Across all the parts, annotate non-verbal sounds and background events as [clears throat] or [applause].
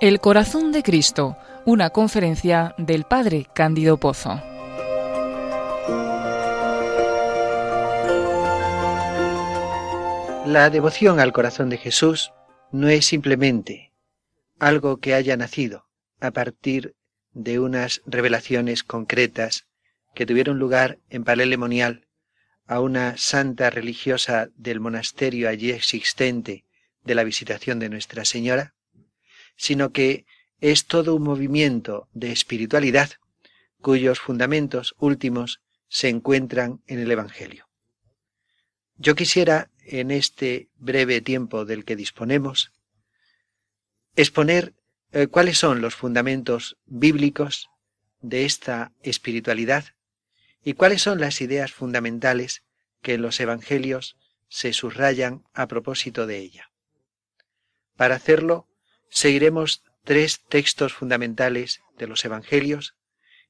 El corazón de Cristo, una conferencia del Padre Cándido Pozo. La devoción al corazón de Jesús no es simplemente algo que haya nacido a partir de unas revelaciones concretas que tuvieron lugar en Palermonial a una santa religiosa del monasterio allí existente de la visitación de Nuestra Señora, sino que es todo un movimiento de espiritualidad cuyos fundamentos últimos se encuentran en el Evangelio. Yo quisiera, en este breve tiempo del que disponemos, exponer eh, cuáles son los fundamentos bíblicos de esta espiritualidad y cuáles son las ideas fundamentales que en los Evangelios se subrayan a propósito de ella. Para hacerlo, Seguiremos tres textos fundamentales de los Evangelios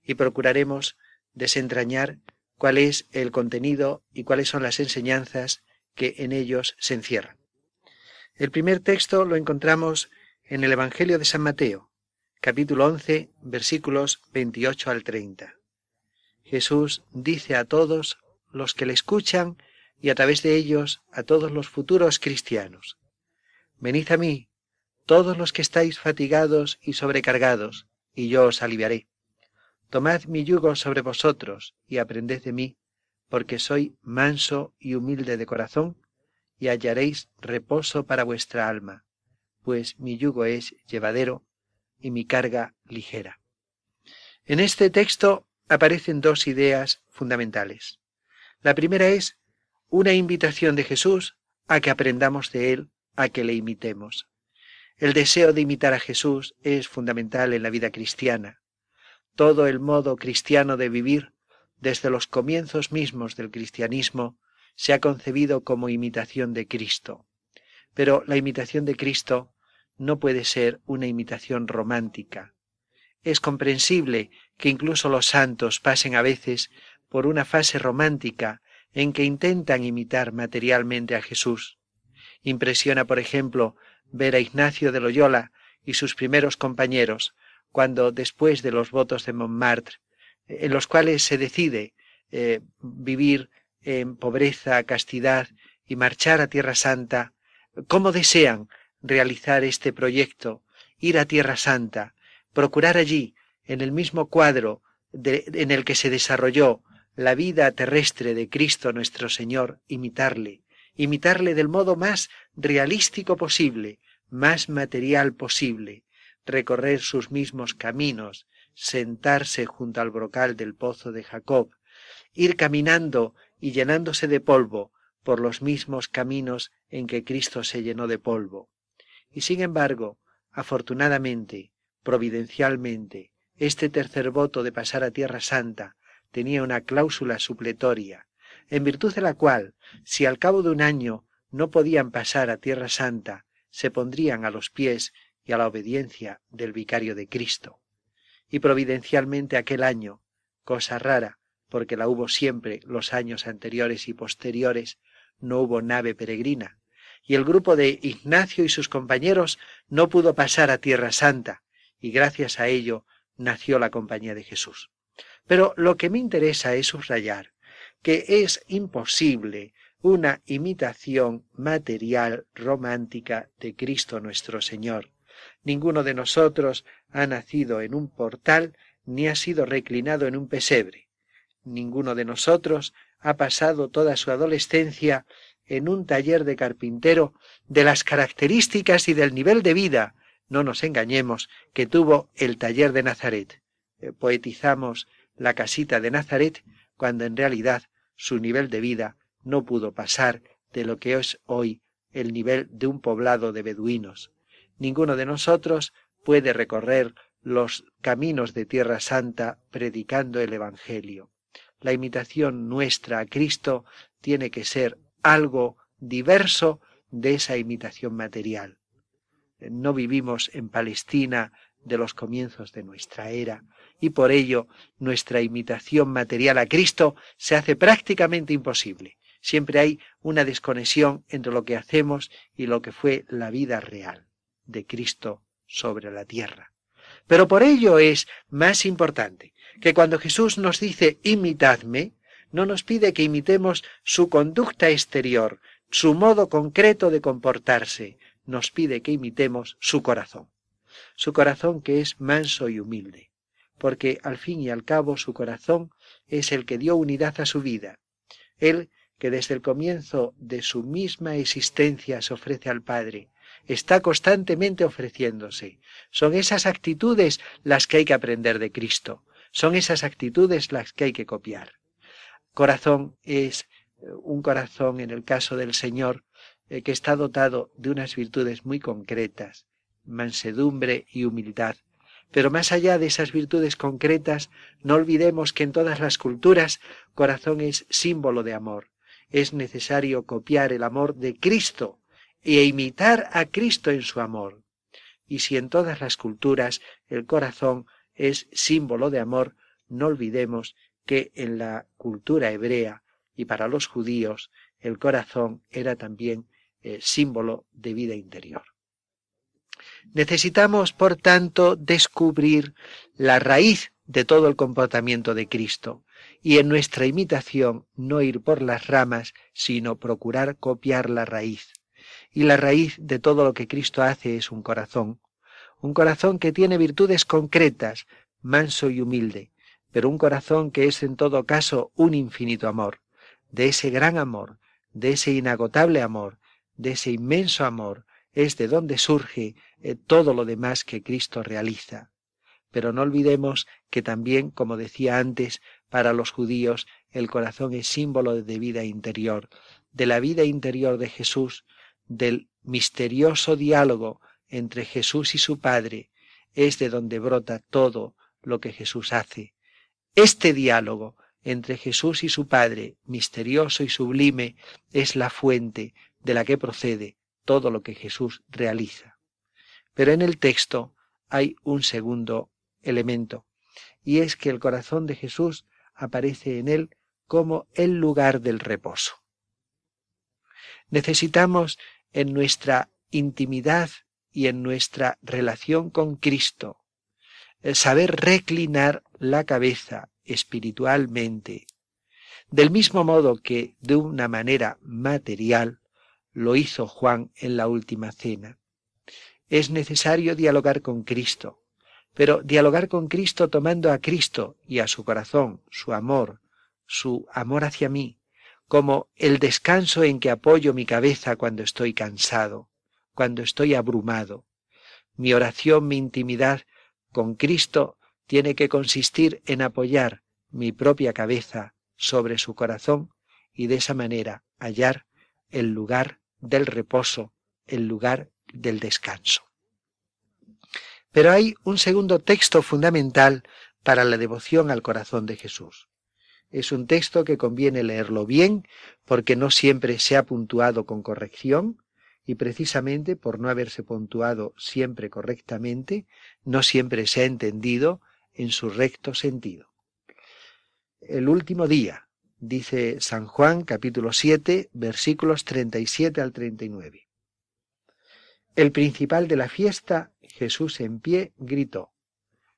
y procuraremos desentrañar cuál es el contenido y cuáles son las enseñanzas que en ellos se encierran. El primer texto lo encontramos en el Evangelio de San Mateo, capítulo 11, versículos 28 al 30. Jesús dice a todos los que le escuchan y a través de ellos a todos los futuros cristianos, Venid a mí, todos los que estáis fatigados y sobrecargados, y yo os aliviaré. Tomad mi yugo sobre vosotros y aprended de mí, porque soy manso y humilde de corazón, y hallaréis reposo para vuestra alma, pues mi yugo es llevadero y mi carga ligera. En este texto aparecen dos ideas fundamentales. La primera es una invitación de Jesús a que aprendamos de Él, a que le imitemos. El deseo de imitar a Jesús es fundamental en la vida cristiana. Todo el modo cristiano de vivir, desde los comienzos mismos del cristianismo, se ha concebido como imitación de Cristo. Pero la imitación de Cristo no puede ser una imitación romántica. Es comprensible que incluso los santos pasen a veces por una fase romántica en que intentan imitar materialmente a Jesús. Impresiona, por ejemplo, ver a Ignacio de Loyola y sus primeros compañeros, cuando después de los votos de Montmartre, en los cuales se decide eh, vivir en pobreza, castidad y marchar a Tierra Santa, cómo desean realizar este proyecto, ir a Tierra Santa, procurar allí, en el mismo cuadro en el que se desarrolló la vida terrestre de Cristo nuestro Señor, imitarle, imitarle del modo más realístico posible, más material posible, recorrer sus mismos caminos, sentarse junto al brocal del pozo de Jacob, ir caminando y llenándose de polvo por los mismos caminos en que Cristo se llenó de polvo. Y sin embargo, afortunadamente, providencialmente, este tercer voto de pasar a Tierra Santa tenía una cláusula supletoria, en virtud de la cual, si al cabo de un año no podían pasar a Tierra Santa, se pondrían a los pies y a la obediencia del vicario de Cristo. Y providencialmente aquel año, cosa rara, porque la hubo siempre los años anteriores y posteriores, no hubo nave peregrina, y el grupo de Ignacio y sus compañeros no pudo pasar a Tierra Santa, y gracias a ello nació la Compañía de Jesús. Pero lo que me interesa es subrayar que es imposible una imitación material romántica de Cristo nuestro Señor. Ninguno de nosotros ha nacido en un portal ni ha sido reclinado en un pesebre. Ninguno de nosotros ha pasado toda su adolescencia en un taller de carpintero de las características y del nivel de vida, no nos engañemos, que tuvo el taller de Nazaret. Eh, poetizamos la casita de Nazaret cuando en realidad su nivel de vida no pudo pasar de lo que es hoy el nivel de un poblado de beduinos. Ninguno de nosotros puede recorrer los caminos de Tierra Santa predicando el Evangelio. La imitación nuestra a Cristo tiene que ser algo diverso de esa imitación material. No vivimos en Palestina de los comienzos de nuestra era, y por ello nuestra imitación material a Cristo se hace prácticamente imposible. Siempre hay una desconexión entre lo que hacemos y lo que fue la vida real de Cristo sobre la tierra. Pero por ello es más importante que cuando Jesús nos dice imitadme, no nos pide que imitemos su conducta exterior, su modo concreto de comportarse, nos pide que imitemos su corazón. Su corazón que es manso y humilde, porque al fin y al cabo su corazón es el que dio unidad a su vida. Él que desde el comienzo de su misma existencia se ofrece al Padre, está constantemente ofreciéndose. Son esas actitudes las que hay que aprender de Cristo, son esas actitudes las que hay que copiar. Corazón es eh, un corazón, en el caso del Señor, eh, que está dotado de unas virtudes muy concretas, mansedumbre y humildad. Pero más allá de esas virtudes concretas, no olvidemos que en todas las culturas corazón es símbolo de amor es necesario copiar el amor de Cristo e imitar a Cristo en su amor. Y si en todas las culturas el corazón es símbolo de amor, no olvidemos que en la cultura hebrea y para los judíos el corazón era también eh, símbolo de vida interior. Necesitamos, por tanto, descubrir la raíz de todo el comportamiento de Cristo, y en nuestra imitación no ir por las ramas, sino procurar copiar la raíz. Y la raíz de todo lo que Cristo hace es un corazón, un corazón que tiene virtudes concretas, manso y humilde, pero un corazón que es en todo caso un infinito amor. De ese gran amor, de ese inagotable amor, de ese inmenso amor, es de donde surge eh, todo lo demás que Cristo realiza. Pero no olvidemos que también, como decía antes, para los judíos el corazón es símbolo de vida interior, de la vida interior de Jesús, del misterioso diálogo entre Jesús y su Padre, es de donde brota todo lo que Jesús hace. Este diálogo entre Jesús y su Padre, misterioso y sublime, es la fuente de la que procede todo lo que Jesús realiza. Pero en el texto hay un segundo elemento, y es que el corazón de Jesús aparece en él como el lugar del reposo. Necesitamos en nuestra intimidad y en nuestra relación con Cristo saber reclinar la cabeza espiritualmente, del mismo modo que de una manera material lo hizo Juan en la última cena. Es necesario dialogar con Cristo, pero dialogar con Cristo tomando a Cristo y a su corazón, su amor, su amor hacia mí, como el descanso en que apoyo mi cabeza cuando estoy cansado, cuando estoy abrumado. Mi oración, mi intimidad con Cristo tiene que consistir en apoyar mi propia cabeza sobre su corazón y de esa manera hallar el lugar del reposo, el lugar del descanso. Pero hay un segundo texto fundamental para la devoción al corazón de Jesús. Es un texto que conviene leerlo bien porque no siempre se ha puntuado con corrección y precisamente por no haberse puntuado siempre correctamente, no siempre se ha entendido en su recto sentido. El último día, dice San Juan capítulo 7 versículos 37 al 39. El principal de la fiesta Jesús en pie gritó,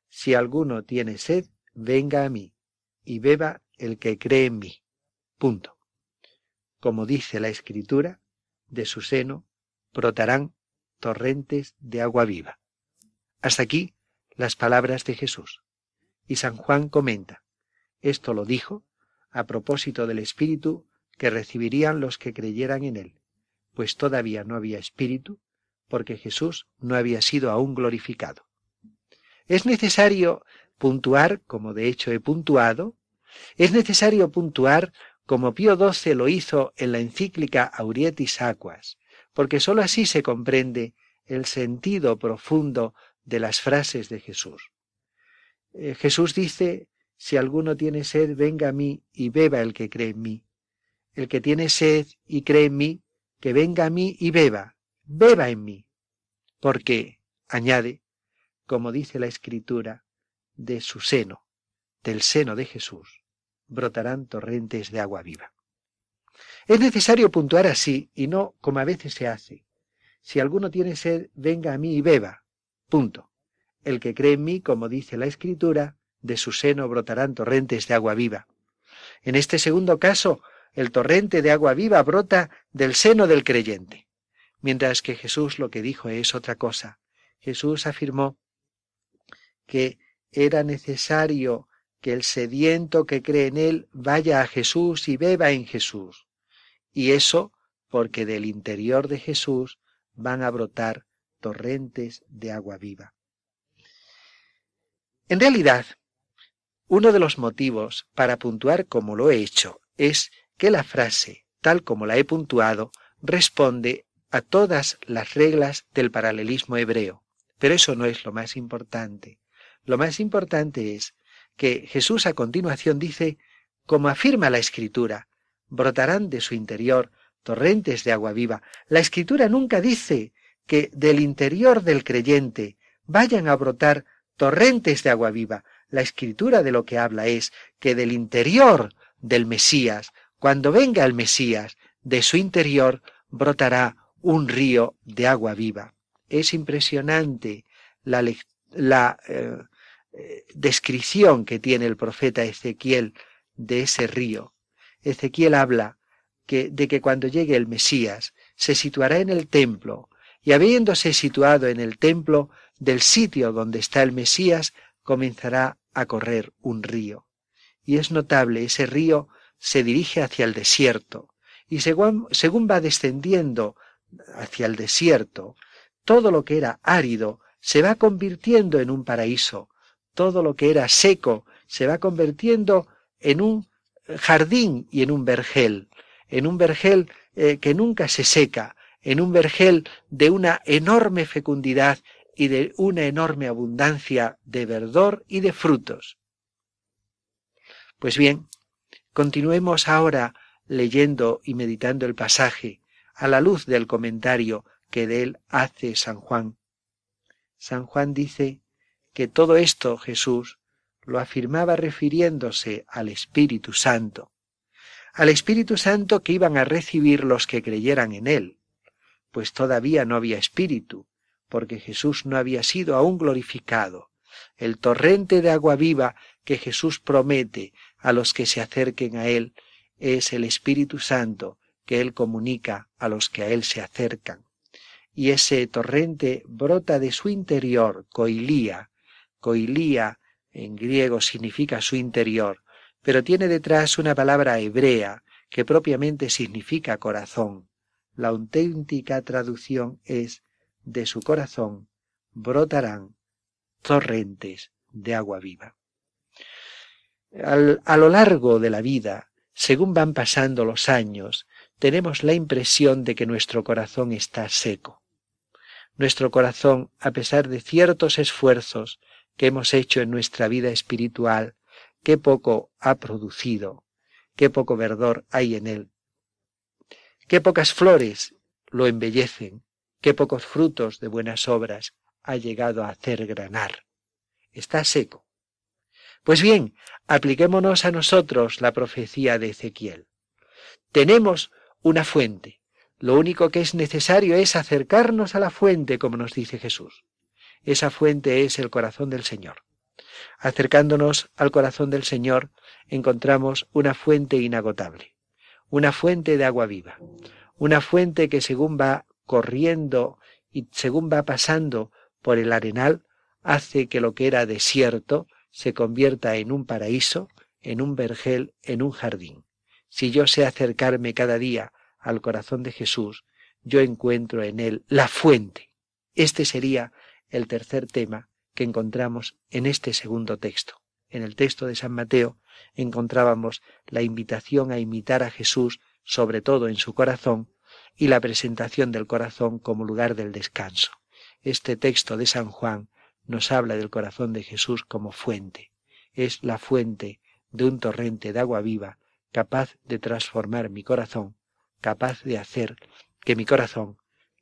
Si alguno tiene sed, venga a mí, y beba el que cree en mí. Punto. Como dice la Escritura, de su seno brotarán torrentes de agua viva. Hasta aquí las palabras de Jesús. Y San Juan comenta, esto lo dijo a propósito del Espíritu que recibirían los que creyeran en él, pues todavía no había Espíritu, porque Jesús no había sido aún glorificado. Es necesario puntuar, como de hecho he puntuado, es necesario puntuar como Pío XII lo hizo en la encíclica Aurietis Aquas, porque sólo así se comprende el sentido profundo de las frases de Jesús. Eh, Jesús dice, si alguno tiene sed, venga a mí y beba el que cree en mí. El que tiene sed y cree en mí, que venga a mí y beba beba en mí, porque, añade, como dice la Escritura, de su seno, del seno de Jesús, brotarán torrentes de agua viva. Es necesario puntuar así y no como a veces se hace. Si alguno tiene sed, venga a mí y beba. Punto. El que cree en mí, como dice la Escritura, de su seno brotarán torrentes de agua viva. En este segundo caso, el torrente de agua viva brota del seno del creyente. Mientras que Jesús lo que dijo es otra cosa. Jesús afirmó que era necesario que el sediento que cree en él vaya a Jesús y beba en Jesús. Y eso porque del interior de Jesús van a brotar torrentes de agua viva. En realidad, uno de los motivos para puntuar como lo he hecho es que la frase, tal como la he puntuado, responde a todas las reglas del paralelismo hebreo. Pero eso no es lo más importante. Lo más importante es que Jesús a continuación dice, como afirma la Escritura, brotarán de su interior torrentes de agua viva. La Escritura nunca dice que del interior del creyente vayan a brotar torrentes de agua viva. La escritura de lo que habla es que del interior del Mesías, cuando venga el Mesías, de su interior brotará un río de agua viva. Es impresionante la, eh, eh, descripción que tiene el profeta Ezequiel de ese río. Ezequiel habla que, de que cuando llegue el Mesías se situará en el templo, y habiéndose situado en el templo del sitio donde está el Mesías, comenzará a correr un río. Y es notable, ese río se dirige hacia el desierto, y según, según va descendiendo hacia el desierto, todo lo que era árido se va convirtiendo en un paraíso, todo lo que era seco se va convirtiendo en un jardín y en un vergel, en un vergel eh, que nunca se seca, en un vergel de una enorme fecundidad y de una enorme abundancia de verdor y de frutos. Pues bien, continuemos ahora leyendo y meditando el pasaje a la luz del comentario que de él hace San Juan. San Juan dice que todo esto Jesús lo afirmaba refiriéndose al Espíritu Santo, al Espíritu Santo que iban a recibir los que creyeran en él, pues todavía no había espíritu, porque Jesús no había sido aún glorificado. El torrente de agua viva que Jesús promete a los que se acerquen a Él es el Espíritu Santo que Él comunica a los que a Él se acercan. Y ese torrente brota de su interior, coilía. Coilía en griego significa su interior, pero tiene detrás una palabra hebrea que propiamente significa corazón. La auténtica traducción es de su corazón brotarán torrentes de agua viva. a lo largo de la vida, según van pasando los años, tenemos la impresión de que nuestro corazón está seco. Nuestro corazón, a pesar de ciertos esfuerzos que hemos hecho en nuestra vida espiritual, qué poco ha producido, qué poco verdor hay en él, Qué pocas flores lo embellecen, qué pocos frutos de buenas obras ha llegado a hacer granar. Está seco. Pues bien, apliquémonos a nosotros la profecía de Ezequiel. Tenemos una fuente. Lo único que es necesario es acercarnos a la fuente, como nos dice Jesús. Esa fuente es el corazón del Señor. Acercándonos al corazón del Señor, encontramos una fuente inagotable una fuente de agua viva, una fuente que según va corriendo y según va pasando por el arenal, hace que lo que era desierto se convierta en un paraíso, en un vergel, en un jardín. Si yo sé acercarme cada día al corazón de Jesús, yo encuentro en él la fuente. Este sería el tercer tema que encontramos en este segundo texto. En el texto de San Mateo encontrábamos la invitación a imitar a Jesús, sobre todo en su corazón, y la presentación del corazón como lugar del descanso. Este texto de San Juan nos habla del corazón de Jesús como fuente. Es la fuente de un torrente de agua viva capaz de transformar mi corazón, capaz de hacer que mi corazón,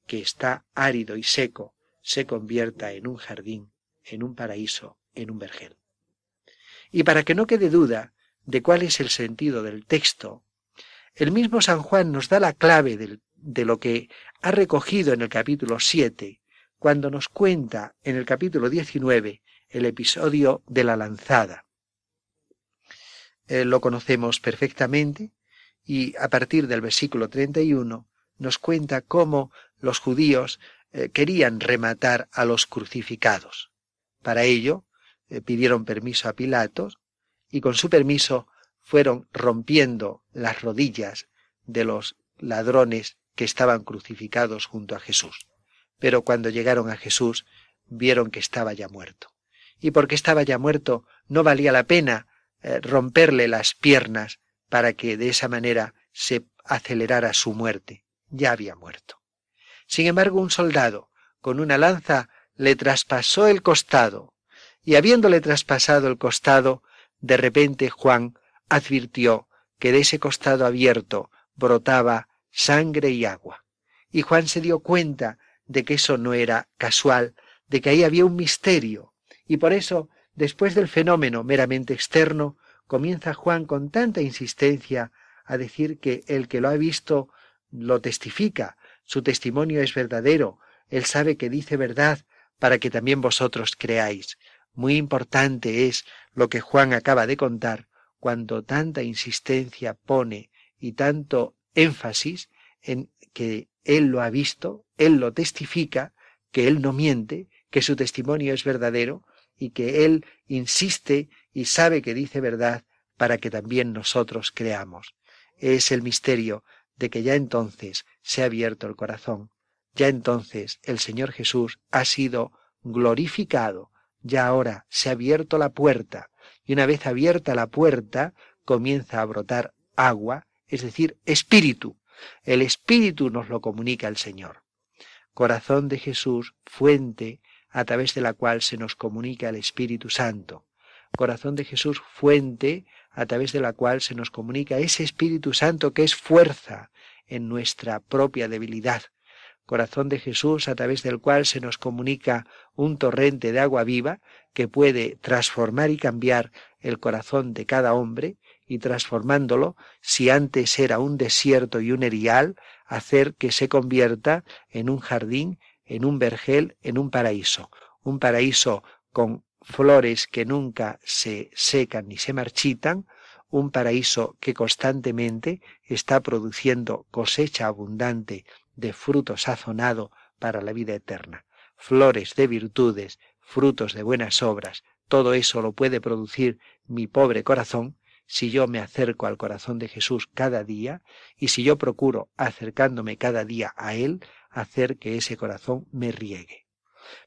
que está árido y seco, se convierta en un jardín, en un paraíso, en un vergel. Y para que no quede duda de cuál es el sentido del texto, El mismo San Juan nos da la clave de lo que ha recogido en el capítulo 7, cuando nos cuenta en el capítulo 19 el episodio de la lanzada. Eh, lo conocemos perfectamente y a partir del versículo 31 nos cuenta cómo los judíos eh, querían rematar a los crucificados. Para ello eh, pidieron permiso a Pilatos y con su permiso fueron rompiendo las rodillas de los ladrones que estaban crucificados junto a Jesús. Pero cuando llegaron a Jesús vieron que estaba ya muerto. Y porque estaba ya muerto no valía la pena eh, romperle las piernas para que de esa manera se acelerara su muerte. Ya había muerto. Sin embargo, un soldado con una lanza le traspasó el costado, y habiéndole traspasado el costado, de repente Juan advirtió que de ese costado abierto brotaba sangre y agua. Y Juan se dio cuenta de que eso no era casual, de que ahí había un misterio. Y por eso, después del fenómeno meramente externo, comienza Juan con tanta insistencia a decir que el que lo ha visto lo testifica, su testimonio es verdadero, él sabe que dice verdad para que también vosotros creáis. Muy importante es lo que Juan acaba de contar cuando tanta insistencia pone y tanto énfasis en que él lo ha visto, él lo testifica, que él no miente, que su testimonio es verdadero y que él insiste y sabe que dice verdad para que también nosotros creamos. Es el misterio de que ya entonces se ha abierto el corazón, ya entonces el Señor Jesús ha sido glorificado, ya ahora se ha abierto la puerta, y una vez abierta la puerta comienza a brotar agua, es decir, espíritu. El espíritu nos lo comunica el Señor. Corazón de Jesús, fuente a través de la cual se nos comunica el Espíritu Santo. Corazón de Jesús, fuente a través de la cual se nos comunica ese Espíritu Santo que es fuerza en nuestra propia debilidad, corazón de Jesús a través del cual se nos comunica un torrente de agua viva que puede transformar y cambiar el corazón de cada hombre y transformándolo, si antes era un desierto y un erial, hacer que se convierta en un jardín, en un vergel, en un paraíso, un paraíso con flores que nunca se secan ni se marchitan, un paraíso que constantemente está produciendo cosecha abundante de fruto sazonado para la vida eterna, flores de virtudes, frutos de buenas obras, todo eso lo puede producir mi pobre corazón si yo me acerco al corazón de Jesús cada día y si yo procuro, acercándome cada día a Él, hacer que ese corazón me riegue.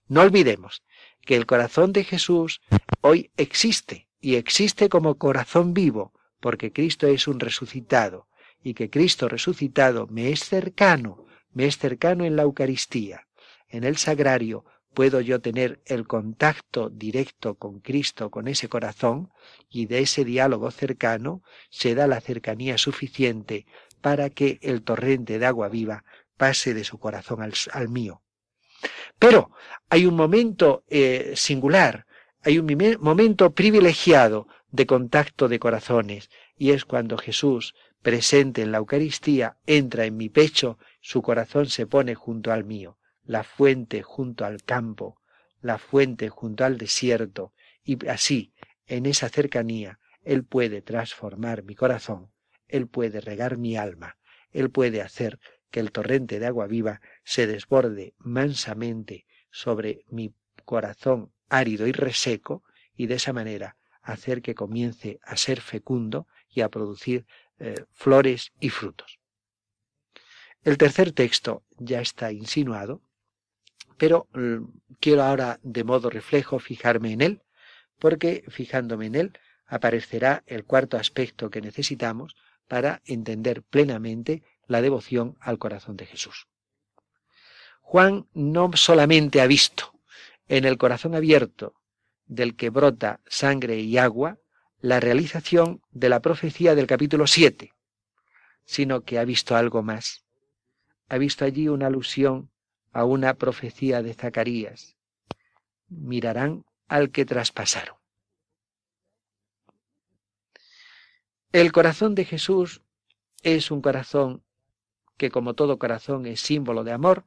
No olvidemos que el corazón de Jesús hoy existe y existe como corazón vivo, porque Cristo es un resucitado y que Cristo resucitado me es cercano me es cercano en la Eucaristía. En el sagrario puedo yo tener el contacto directo con Cristo, con ese corazón, y de ese diálogo cercano se da la cercanía suficiente para que el torrente de agua viva pase de su corazón al, mío. Pero hay un momento eh, singular, hay un momento privilegiado de contacto de corazones, y es cuando Jesús, presente en la Eucaristía, entra en mi pecho su corazón se pone junto al mío, la fuente junto al campo, la fuente junto al desierto, y así, en esa cercanía, Él puede transformar mi corazón, Él puede regar mi alma, Él puede hacer que el torrente de agua viva se desborde mansamente sobre mi corazón árido y reseco, y de esa manera hacer que comience a ser fecundo y a producir eh, flores y frutos. El tercer texto ya está insinuado, pero mm, quiero ahora de modo reflejo fijarme en él, porque fijándome en él aparecerá el cuarto aspecto que necesitamos para entender plenamente la devoción al corazón de Jesús. Juan no solamente ha visto en el corazón abierto del que brota sangre y agua la realización de la profecía del capítulo 7, sino que ha visto algo más ha visto allí una alusión a una profecía de Zacarías. Mirarán al que traspasaron. El corazón de Jesús es un corazón que como todo corazón es símbolo de amor,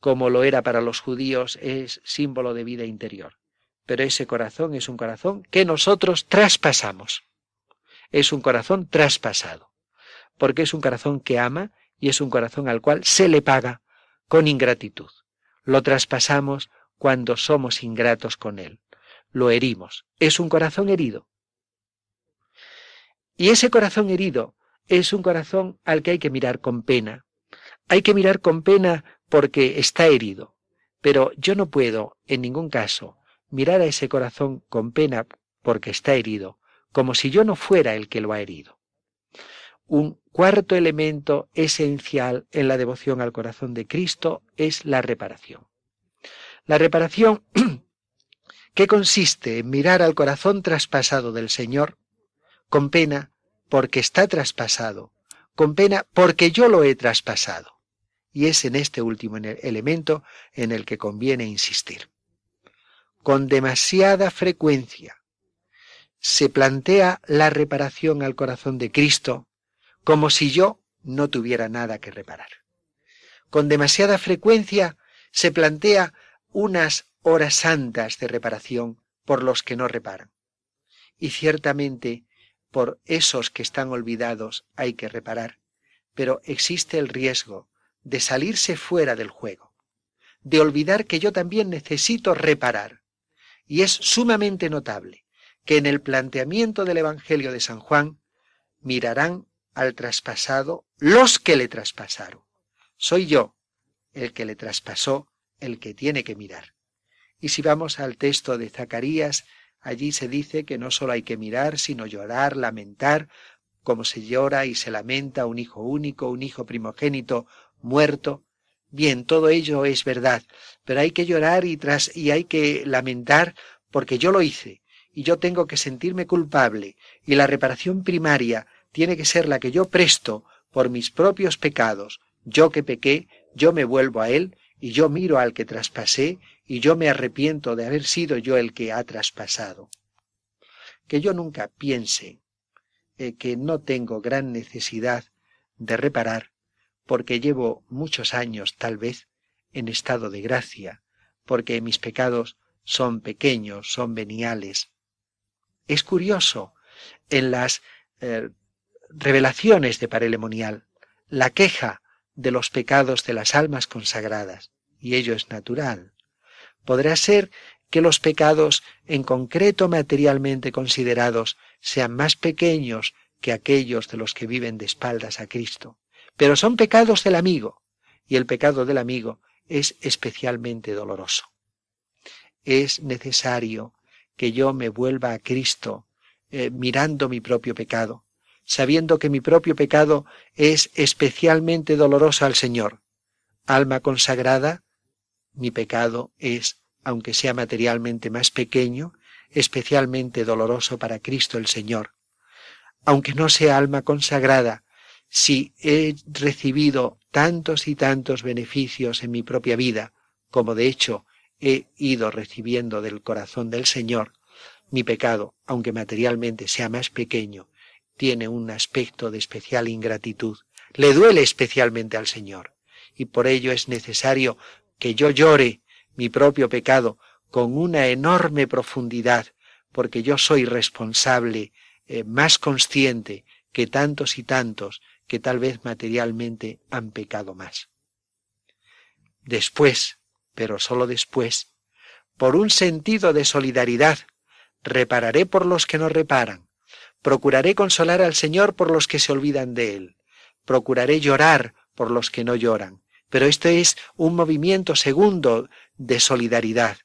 como lo era para los judíos, es símbolo de vida interior. Pero ese corazón es un corazón que nosotros traspasamos. Es un corazón traspasado, porque es un corazón que ama y es un corazón al cual se le paga con ingratitud. Lo traspasamos cuando somos ingratos con él. Lo herimos. Es un corazón herido. Y ese corazón herido es un corazón al que hay que mirar con pena. Hay que mirar con pena porque está herido. Pero yo no puedo, en ningún caso, mirar a ese corazón con pena porque está herido, como si yo no fuera el que lo ha herido. Un cuarto elemento esencial en la devoción al corazón de Cristo es la reparación. La reparación [clears throat] que consiste en mirar al corazón traspasado del Señor con pena porque está traspasado, con pena porque yo lo he traspasado. Y es en este último elemento en el que conviene insistir. Con demasiada frecuencia se plantea la reparación al corazón de Cristo como si yo no tuviera nada que reparar. Con demasiada frecuencia se plantea unas horas santas de reparación por los que no reparan. Y ciertamente por esos que están olvidados hay que reparar, pero existe el riesgo de salirse fuera del juego, de olvidar que yo también necesito reparar. Y es sumamente notable que en el planteamiento del Evangelio de San Juan mirarán al traspasado los que le traspasaron. Soy yo el que le traspasó, el que tiene que mirar. Y si vamos al texto de Zacarías, allí se dice que no solo hay que mirar, sino llorar, lamentar, como se llora y se lamenta un hijo único, un hijo primogénito muerto. Bien, todo ello es verdad, pero hay que llorar y tras y hay que lamentar porque yo lo hice y yo tengo que sentirme culpable y la reparación primaria tiene que ser la que yo presto por mis propios pecados. Yo que pequé, yo me vuelvo a él y yo miro al que traspasé y yo me arrepiento de haber sido yo el que ha traspasado. Que yo nunca piense eh, que no tengo gran necesidad de reparar porque llevo muchos años, tal vez, en estado de gracia, porque mis pecados son pequeños, son veniales. Es curioso, en las eh, revelaciones de Parelemonial, la queja de los pecados de las almas consagradas, y ello es natural. Podrá ser que los pecados en concreto materialmente considerados sean más pequeños que aquellos de los que viven de espaldas a Cristo. Pero son pecados del amigo, y el pecado del amigo es especialmente doloroso. Es necesario que yo me vuelva a Cristo eh, mirando mi propio pecado, sabiendo que mi propio pecado es especialmente doloroso al Señor. Alma consagrada, mi pecado es, aunque sea materialmente más pequeño, especialmente doloroso para Cristo el Señor. Aunque no sea alma consagrada, si he recibido tantos y tantos beneficios en mi propia vida, como de hecho he ido recibiendo del corazón del Señor, mi pecado, aunque materialmente sea más pequeño, tiene un aspecto de especial ingratitud, le duele especialmente al Señor, y por ello es necesario que yo llore mi propio pecado con una enorme profundidad, porque yo soy responsable, eh, más consciente que tantos y tantos que tal vez materialmente han pecado más. Después, pero sólo después, por un sentido de solidaridad, repararé por los que no reparan, procuraré consolar al Señor por los que se olvidan de Él, procuraré llorar por los que no lloran. Pero esto es un movimiento segundo de solidaridad,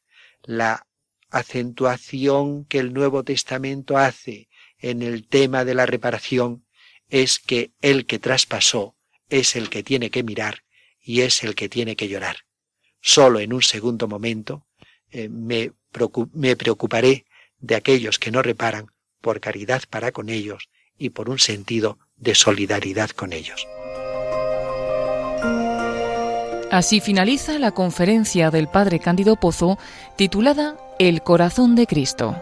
la acentuación que el Nuevo Testamento hace en el tema de la reparación es que el que traspasó es el que tiene que mirar y es el que tiene que llorar. Solo en un segundo momento eh, me, me preocuparé de aquellos que no reparan por caridad para con ellos y por un sentido de solidaridad con ellos. Así finaliza la conferencia del Padre Cándido Pozo titulada El corazón de Cristo.